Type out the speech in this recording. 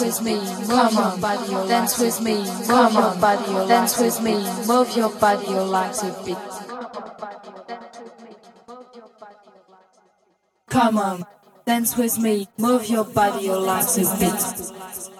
Dance with me, move your body, dance with me, move your body, dance with me, move your body, your legs a bit. Come on, dance with me, move your body, your legs a bit.